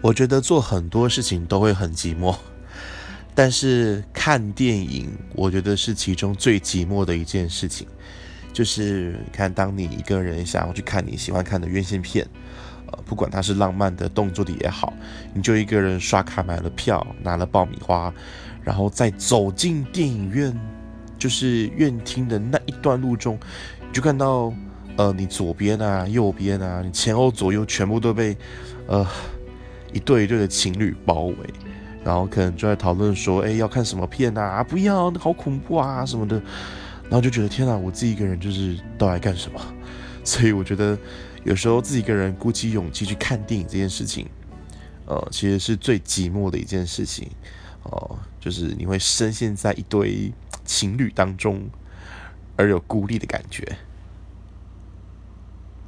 我觉得做很多事情都会很寂寞，但是看电影，我觉得是其中最寂寞的一件事情。就是看，当你一个人想要去看你喜欢看的院线片，呃，不管它是浪漫的、动作的也好，你就一个人刷卡买了票，拿了爆米花，然后再走进电影院，就是院厅的那一段路中，就看到，呃，你左边啊、右边啊、你前后左右全部都被，呃。一对一对的情侣包围，然后可能就在讨论说：“哎，要看什么片啊？不要，好恐怖啊什么的。”然后就觉得天哪，我自己一个人就是都来干什么？所以我觉得有时候自己一个人鼓起勇气去看电影这件事情，呃，其实是最寂寞的一件事情。哦，就是你会深陷在一堆情侣当中，而有孤立的感觉。